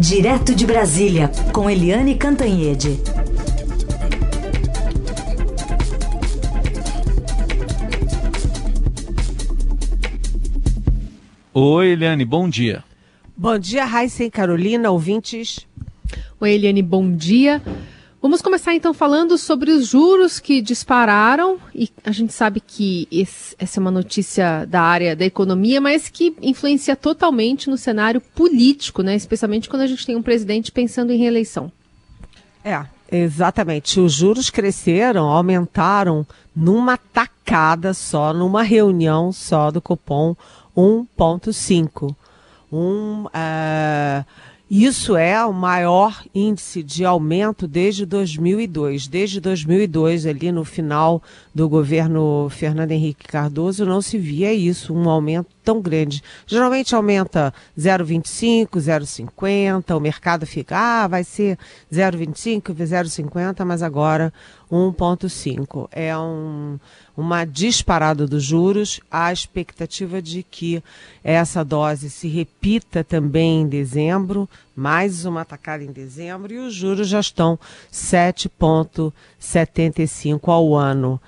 Direto de Brasília, com Eliane Cantanhede. Oi, Eliane, bom dia. Bom dia, Raíssa e Carolina, ouvintes. Oi, Eliane, bom dia. Vamos começar então falando sobre os juros que dispararam e a gente sabe que esse, essa é uma notícia da área da economia, mas que influencia totalmente no cenário político, né? Especialmente quando a gente tem um presidente pensando em reeleição. É, exatamente. Os juros cresceram, aumentaram numa tacada só, numa reunião só do Copom 1,5. Um, uh, isso é o maior índice de aumento desde 2002. Desde 2002, ali no final do governo Fernando Henrique Cardoso, não se via isso, um aumento tão grande. Geralmente aumenta 0,25, 0,50, o mercado fica, ah, vai ser 0,25, 0,50, mas agora 1,5. É um, uma disparada dos juros, a expectativa de que essa dose se repita também em dezembro, mais uma atacada em dezembro, e os juros já estão 7,75 ao ano.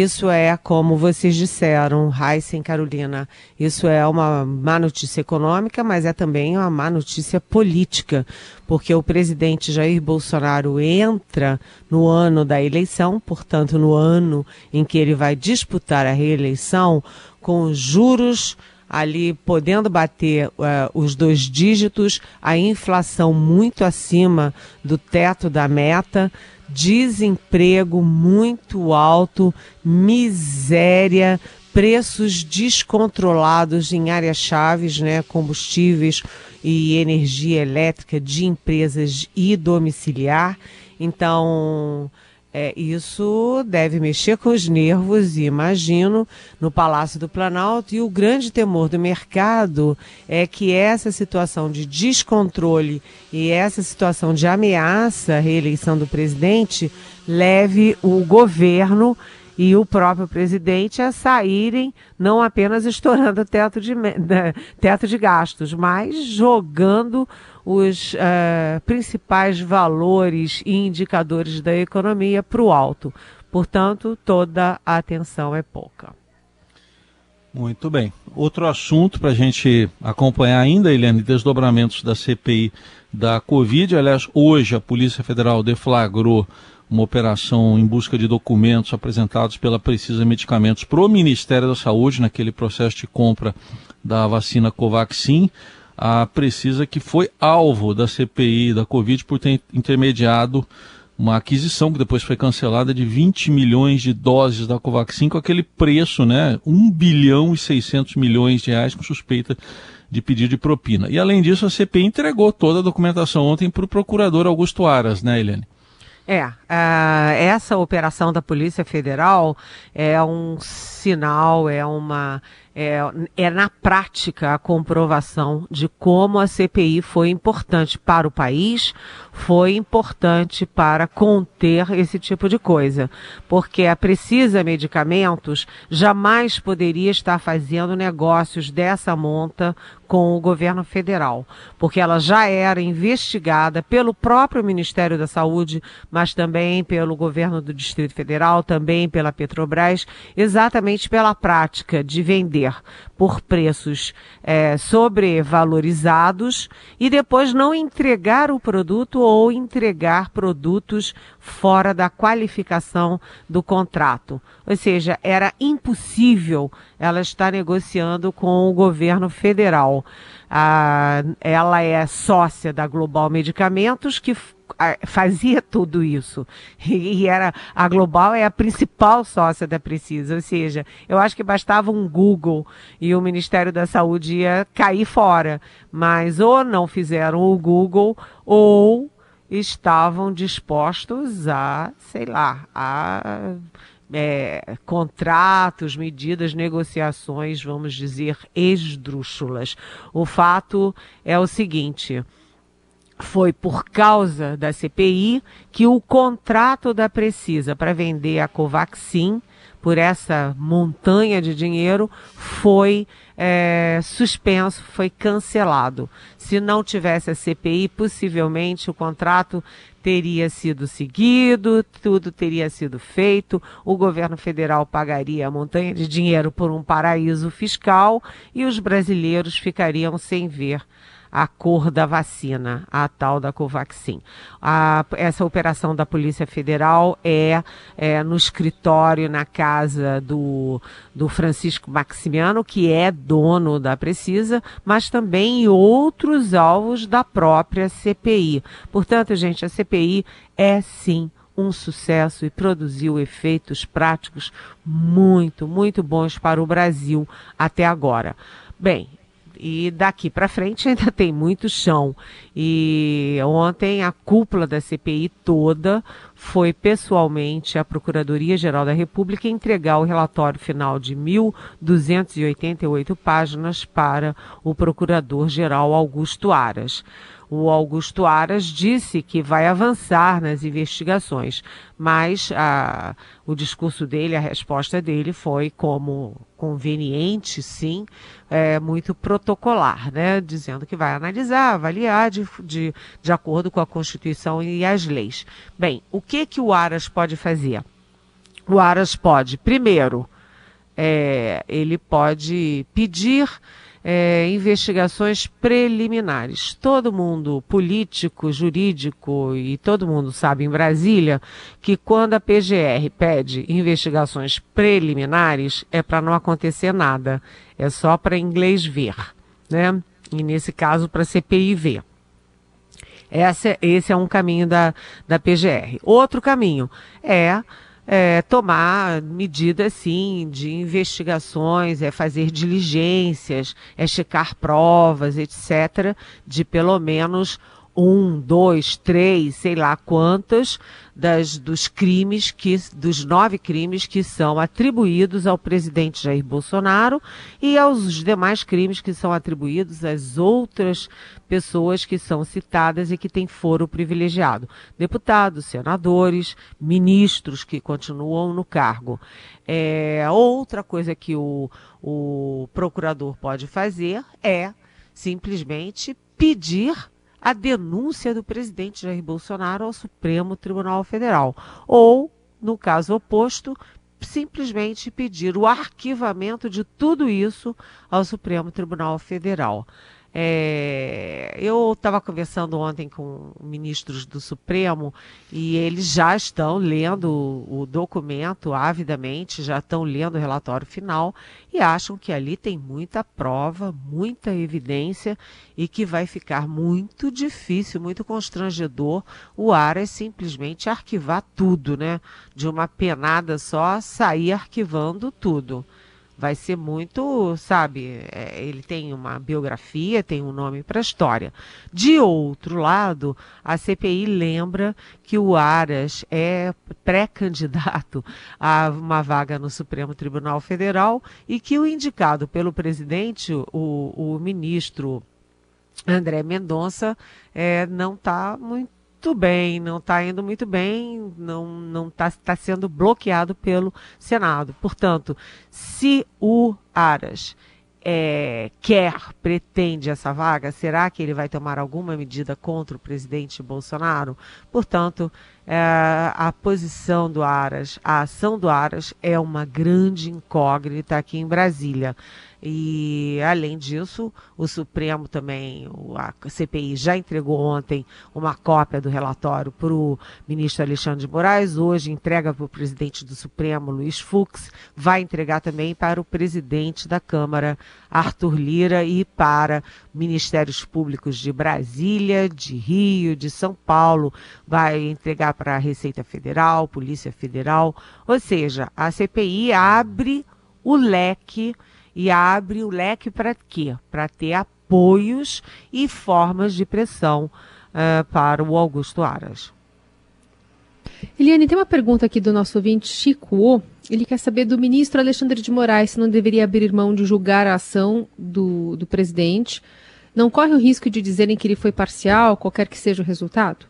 Isso é, como vocês disseram, Heisen Carolina, isso é uma má notícia econômica, mas é também uma má notícia política, porque o presidente Jair Bolsonaro entra no ano da eleição, portanto, no ano em que ele vai disputar a reeleição, com juros ali podendo bater uh, os dois dígitos, a inflação muito acima do teto da meta, desemprego muito alto, miséria, preços descontrolados em áreas chaves, né, combustíveis e energia elétrica de empresas e domiciliar. Então, é, isso deve mexer com os nervos, imagino, no Palácio do Planalto. E o grande temor do mercado é que essa situação de descontrole e essa situação de ameaça à reeleição do presidente leve o governo e o próprio presidente a saírem não apenas estourando o teto de, teto de gastos, mas jogando os uh, principais valores e indicadores da economia para o alto. Portanto, toda a atenção é pouca. Muito bem. Outro assunto para a gente acompanhar ainda, Eliane, desdobramentos da CPI da Covid. Aliás, hoje a Polícia Federal deflagrou uma operação em busca de documentos apresentados pela Precisa Medicamentos para o Ministério da Saúde, naquele processo de compra da vacina Covaxin. A Precisa que foi alvo da CPI da Covid por ter intermediado uma aquisição que depois foi cancelada de 20 milhões de doses da Covaxin com aquele preço, né? 1 bilhão e 600 milhões de reais com suspeita de pedido de propina. E além disso, a CPI entregou toda a documentação ontem para o procurador Augusto Aras, né, Eliane? É, uh, essa operação da Polícia Federal é um sinal, é uma é, é na prática a comprovação de como a CPI foi importante para o país, foi importante para conter esse tipo de coisa. Porque a Precisa Medicamentos jamais poderia estar fazendo negócios dessa monta com o governo federal, porque ela já era investigada pelo próprio Ministério da Saúde, mas também pelo governo do Distrito Federal, também pela Petrobras, exatamente pela prática de vender por preços é, sobrevalorizados e depois não entregar o produto ou entregar produtos fora da qualificação do contrato. Ou seja, era impossível ela estar negociando com o governo federal. Ah, ela é sócia da Global Medicamentos, que fazia tudo isso. E era a Global é a principal sócia da Precisa, ou seja, eu acho que bastava um Google e o Ministério da Saúde ia cair fora, mas ou não fizeram o Google ou estavam dispostos a, sei lá, a é, contratos, medidas, negociações, vamos dizer, esdrúxulas. O fato é o seguinte: foi por causa da CPI que o contrato da Precisa para vender a Covaxin por essa montanha de dinheiro foi é, suspenso, foi cancelado. Se não tivesse a CPI, possivelmente o contrato teria sido seguido, tudo teria sido feito, o governo federal pagaria a montanha de dinheiro por um paraíso fiscal e os brasileiros ficariam sem ver a cor da vacina, a tal da Covaxin. A, essa operação da Polícia Federal é, é, no escritório, na casa do, do Francisco Maximiano, que é dono da Precisa, mas também em outros alvos da própria CPI. Portanto, gente, a CPI é sim um sucesso e produziu efeitos práticos muito, muito bons para o Brasil até agora. Bem, e daqui para frente ainda tem muito chão. E ontem a cúpula da CPI toda foi pessoalmente à Procuradoria-Geral da República entregar o relatório final de 1.288 páginas para o Procurador-Geral Augusto Aras o Augusto Aras disse que vai avançar nas investigações, mas a, o discurso dele, a resposta dele foi como conveniente, sim, é, muito protocolar, né? dizendo que vai analisar, avaliar de, de, de acordo com a Constituição e as leis. Bem, o que, que o Aras pode fazer? O Aras pode, primeiro, é, ele pode pedir é, investigações preliminares. Todo mundo, político, jurídico e todo mundo sabe em Brasília que quando a PGR pede investigações preliminares é para não acontecer nada, é só para inglês ver, né? E nesse caso para CPI ver. Esse, esse é um caminho da, da PGR. Outro caminho é é, tomar medidas, sim, de investigações, é fazer diligências, é checar provas, etc., de pelo menos um, dois, três, sei lá quantas das, dos crimes que, dos nove crimes que são atribuídos ao presidente Jair Bolsonaro e aos demais crimes que são atribuídos às outras pessoas que são citadas e que têm foro privilegiado. Deputados, senadores, ministros que continuam no cargo. É, outra coisa que o, o procurador pode fazer é simplesmente pedir a denúncia do presidente Jair Bolsonaro ao Supremo Tribunal Federal. Ou, no caso oposto, simplesmente pedir o arquivamento de tudo isso ao Supremo Tribunal Federal. É, eu estava conversando ontem com ministros do Supremo e eles já estão lendo o, documento avidamente, já estão lendo o relatório final e acham que ali tem muita prova, muita evidência e que vai ficar muito difícil, muito constrangedor o Aras simplesmente arquivar tudo, né? De uma penada só sair arquivando tudo vai ser muito, sabe, é, ele tem uma biografia, tem um nome para a história. De outro lado, a CPI lembra que o Aras é pré-candidato a uma vaga no Supremo Tribunal Federal e que o indicado pelo presidente, o, o ministro André Mendonça, é, não está muito muito bem, não está indo muito bem, não está tá sendo bloqueado pelo Senado. Portanto, se o Aras é, quer, pretende essa vaga, será que ele vai tomar alguma medida contra o presidente Bolsonaro? Portanto, é, a posição do Aras, a ação do Aras é uma grande incógnita aqui em Brasília. E, além disso, o Supremo também, a CPI já entregou ontem uma cópia do relatório para o ministro Alexandre de Moraes, hoje entrega para o presidente do Supremo, Luiz Fux, vai entregar também para o presidente da Câmara, Arthur Lira, e para ministérios públicos de Brasília, de Rio, de São Paulo, vai entregar para a Receita Federal, Polícia Federal. Ou seja, a CPI abre o leque e abre o leque para quê? Para ter apoios e formas de pressão uh, para o Augusto Aras. Eliane, tem uma pergunta aqui do nosso ouvinte Chico o. Ele quer saber do ministro Alexandre de Moraes se não deveria abrir mão de julgar a ação do, do presidente. Não corre o risco de dizerem que ele foi parcial, qualquer que seja o resultado?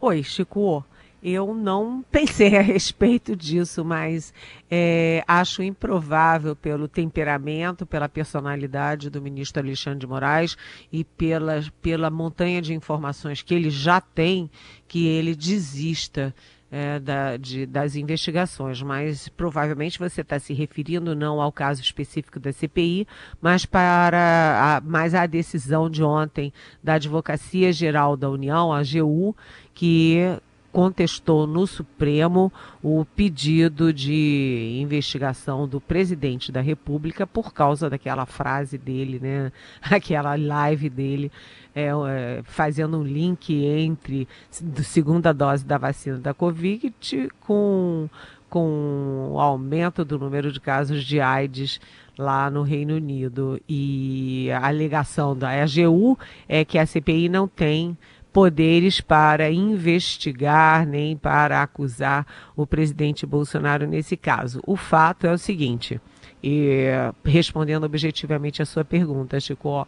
Oi, Chico. Eu não pensei a respeito disso, mas é, acho improvável pelo temperamento, pela personalidade do ministro Alexandre de Moraes e pela, pela montanha de informações que ele já tem, que ele desista é, da, de, das investigações, mas provavelmente você está se referindo não ao caso específico da CPI, mas para a, mais à decisão de ontem da Advocacia Geral da União, a AGU, que contestou no Supremo o pedido de investigação do presidente da República por causa daquela frase dele, né? Aquela live dele é, é, fazendo um link entre a segunda dose da vacina da Covid com com o aumento do número de casos de AIDS lá no Reino Unido. E a alegação da AGU é que a CPI não tem poderes para investigar nem para acusar o presidente Bolsonaro nesse caso. O fato é o seguinte, e respondendo objetivamente a sua pergunta, Chico,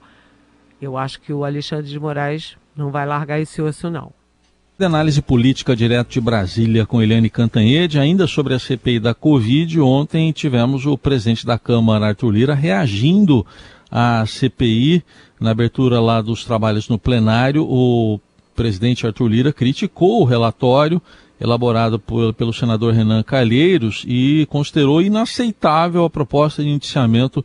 eu acho que o Alexandre de Moraes não vai largar esse osso, não. De análise política direto de Brasília com Eliane Cantanhede, ainda sobre a CPI da Covid, ontem tivemos o presidente da Câmara, Arthur Lira, reagindo à CPI, na abertura lá dos trabalhos no plenário, o presidente Arthur Lira criticou o relatório elaborado por, pelo senador Renan Calheiros e considerou inaceitável a proposta de indiciamento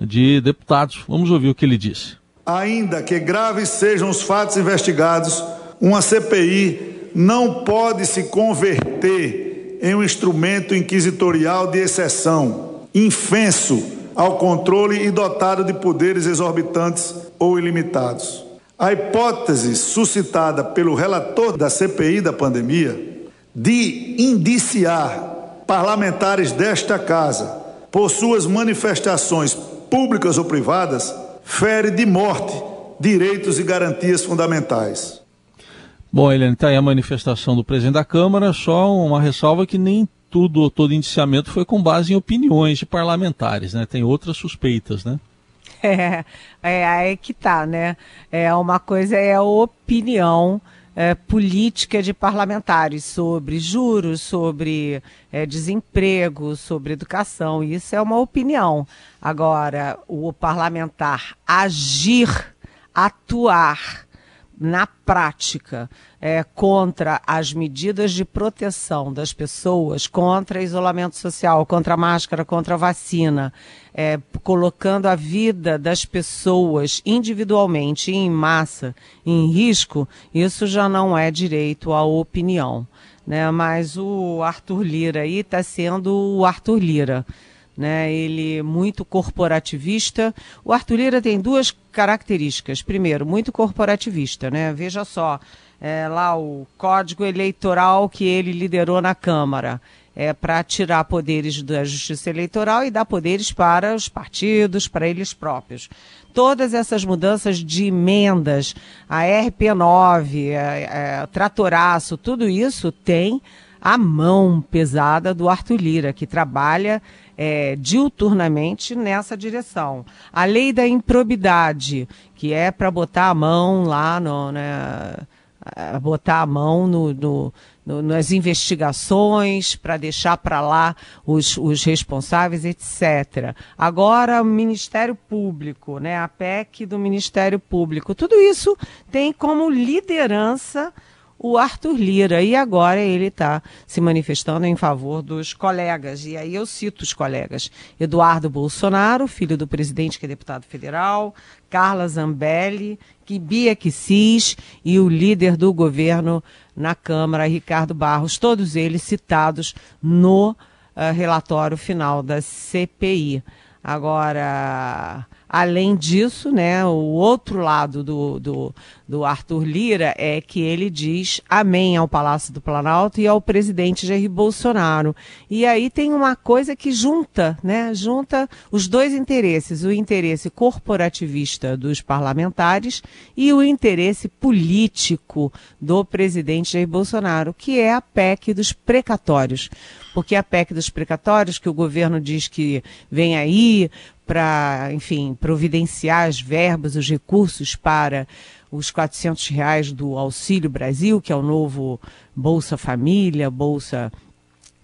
de deputados. Vamos ouvir o que ele disse. Ainda que graves sejam os fatos investigados, uma CPI não pode se converter em um instrumento inquisitorial de exceção, infenso ao controle e dotado de poderes exorbitantes ou ilimitados. A hipótese suscitada pelo relator da CPI da pandemia de indiciar parlamentares desta casa por suas manifestações públicas ou privadas fere de morte direitos e garantias fundamentais. Bom, Helene, está aí a manifestação do presidente da Câmara, só uma ressalva que nem tudo, todo indiciamento foi com base em opiniões de parlamentares, né? Tem outras suspeitas, né? É, é que tá, né? É uma coisa é a opinião é, política de parlamentares sobre juros, sobre é, desemprego, sobre educação. Isso é uma opinião. Agora, o parlamentar agir, atuar na prática é, contra as medidas de proteção das pessoas, contra isolamento social, contra máscara, contra vacina, é, colocando a vida das pessoas individualmente e em massa em risco, isso já não é direito à opinião. Né? Mas o Arthur Lira aí está sendo o Arthur Lira né? Ele muito corporativista. O Arthur Lira tem duas características. Primeiro, muito corporativista, né? Veja só, é, lá o código eleitoral que ele liderou na Câmara é para tirar poderes da Justiça Eleitoral e dar poderes para os partidos, para eles próprios. Todas essas mudanças de emendas, a RP9, a, a, tratoraço, tudo isso tem a mão pesada do Arthur Lira, que trabalha é, diuturnamente nessa direção. A lei da improbidade, que é para botar a mão lá no. Né, botar a mão no, no, no nas investigações, para deixar para lá os, os responsáveis, etc. Agora, o Ministério Público, né, a PEC do Ministério Público, tudo isso tem como liderança o Arthur Lira. E agora ele está se manifestando em favor dos colegas. E aí eu cito os colegas: Eduardo Bolsonaro, filho do presidente que é deputado federal, Carla Zambelli, Bia Kicis e o líder do governo na Câmara, Ricardo Barros, todos eles citados no uh, relatório final da CPI. Agora, Além disso, né, o outro lado do, do, do, Arthur Lira é que ele diz amém ao Palácio do Planalto e ao presidente Jair Bolsonaro. E aí tem uma coisa que junta, né, junta os dois interesses, o interesse corporativista dos parlamentares e o interesse político do presidente Jair Bolsonaro, que é a PEC dos precatórios. Porque a PEC dos precatórios, que o governo diz que vem aí para, enfim, providenciar as verbas, os recursos para os 400 reais do Auxílio Brasil, que é o novo Bolsa Família, Bolsa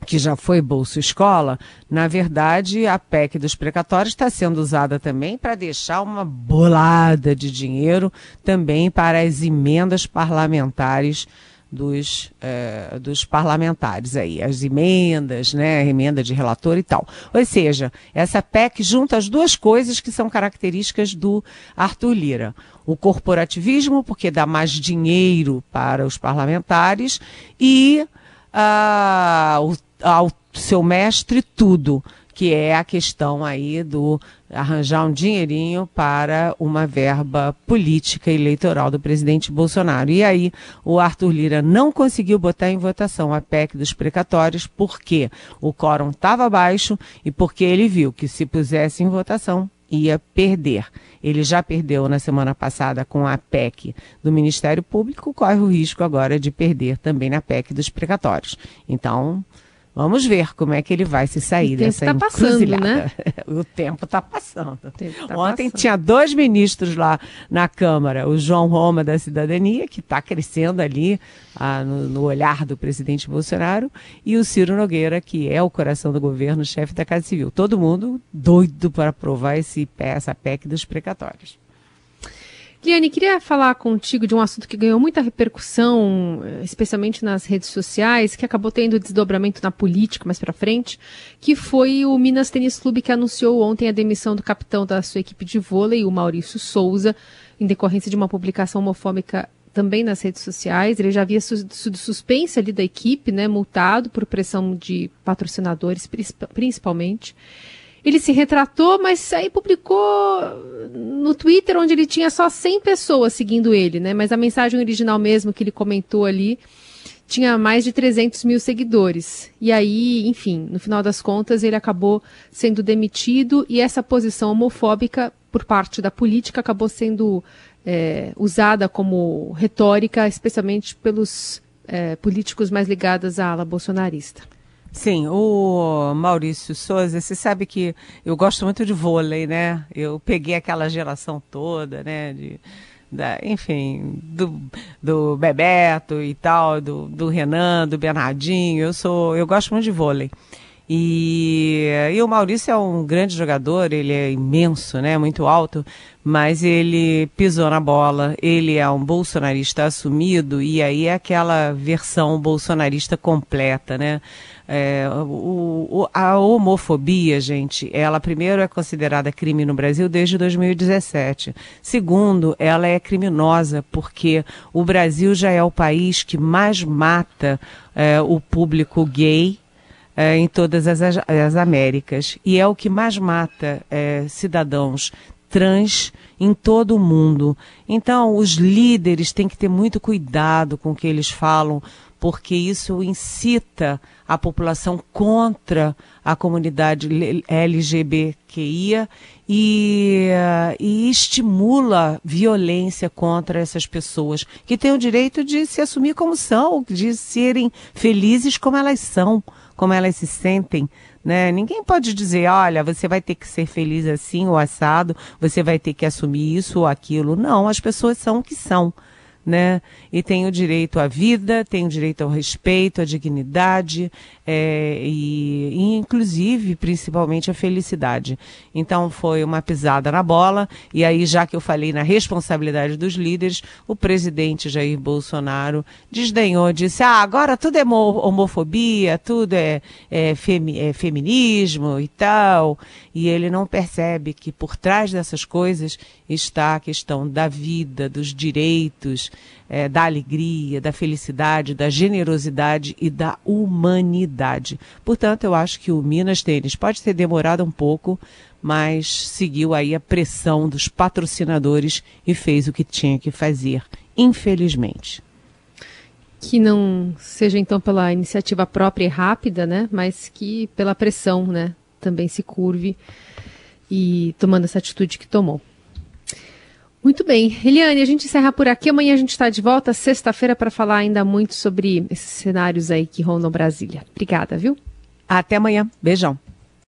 que já foi Bolsa Escola, na verdade, a PEC dos precatórios está sendo usada também para deixar uma bolada de dinheiro também para as emendas parlamentares dos, eh, dos parlamentares aí, as emendas, né, emenda de relator e tal. Ou seja, essa PEC junta as duas coisas que são características do Arthur Lira. O corporativismo, porque dá mais dinheiro para os parlamentares, e ah, o, ao seu mestre tudo, que é a questão aí do arranjar um dinheirinho para uma verba política eleitoral do presidente Bolsonaro. E aí o Arthur Lira não conseguiu botar em votação a PEC dos precatórios porque o quórum estava baixo e porque ele viu que se pusesse em votação ia perder. Ele já perdeu na semana passada com a PEC do Ministério Público, corre o risco agora de perder também na PEC dos precatórios. Então, Vamos ver como é que ele vai se sair dessa tá encruzilhada. Passando, né? o tempo está passando. Tempo tá Ontem passando. tinha dois ministros lá na Câmara, o João Roma da Cidadania, que está crescendo ali ah, no, no, olhar do presidente Bolsonaro, e o Ciro Nogueira, que é o coração do governo, chefe da Casa Civil. Todo mundo doido para aprovar esse, essa PEC dos precatórios. Liane, queria falar contigo de um assunto que ganhou muita repercussão, eh, especialmente nas redes sociais, que acabou tendo desdobramento na política mais para frente, que foi o Minas Tênis Clube que anunciou ontem a demissão do capitão da sua equipe de vôlei, o Maurício Souza, em decorrência de uma publicação homofóbica também nas redes sociais. Ele já havia sido suspenso ali da equipe, né, multado por pressão de patrocinadores, principalmente. Ele se retratou, mas aí publicou no Twitter, onde ele tinha só 100 pessoas seguindo ele, né? Mas a mensagem original mesmo que ele comentou ali tinha mais de 300 mil seguidores. E aí, enfim, no final das contas, ele acabou sendo demitido e essa posição homofóbica por parte da política acabou sendo é, usada como retórica, especialmente pelos é, políticos mais ligados à ala bolsonarista. Sim, o Maurício Souza, você sabe que eu gosto muito de vôlei, né? Eu peguei aquela geração toda, né? De, da, enfim, do, do Bebeto e tal, do, do Renan, do Bernardinho. Eu sou, eu gosto muito de vôlei. E, e o Maurício é um grande jogador, ele é imenso, né? Muito alto, mas ele pisou na bola, ele é um bolsonarista assumido, e aí é aquela versão bolsonarista completa, né? É, o, o, a homofobia, gente, ela primeiro é considerada crime no Brasil desde 2017. Segundo, ela é criminosa porque o Brasil já é o país que mais mata é, o público gay é, em todas as, as, Américas. E é o que mais mata é, cidadãos trans em todo o mundo. Então, os líderes têm que ter muito cuidado com o que eles falam, porque isso incita a população contra a comunidade LGBTQIA e, e estimula violência contra essas pessoas que têm o direito de se assumir como são, de serem felizes como elas são, como elas se sentem. Né? Ninguém pode dizer, olha, você vai ter que ser feliz assim ou assado, você vai ter que assumir isso ou aquilo. Não, as pessoas são o que são né? E tem o direito à vida, tem o direito ao respeito, à dignidade é, e, e, inclusive, principalmente, a felicidade. Então, foi uma pisada na bola. E aí, já que eu falei na responsabilidade dos líderes, o presidente Jair Bolsonaro desdenhou, disse: ah, agora tudo é homofobia, tudo é, é, femi é feminismo e tal. E ele não percebe que por trás dessas coisas está a questão da vida, dos direitos, é, da alegria, da felicidade, da generosidade e da humanidade. Portanto, eu acho que o Minas Tênis pode ter demorado um pouco, mas seguiu aí a pressão dos patrocinadores e fez o que tinha que fazer, infelizmente. Que não seja então pela iniciativa própria e rápida, né, mas que pela pressão, né, também se curve e tomando essa atitude que tomou. Muito bem. Eliane, a gente encerra por aqui. Amanhã a gente está de volta, sexta-feira, para falar ainda muito sobre esses cenários aí que rondam Brasília. Obrigada, viu? Até amanhã. Beijão.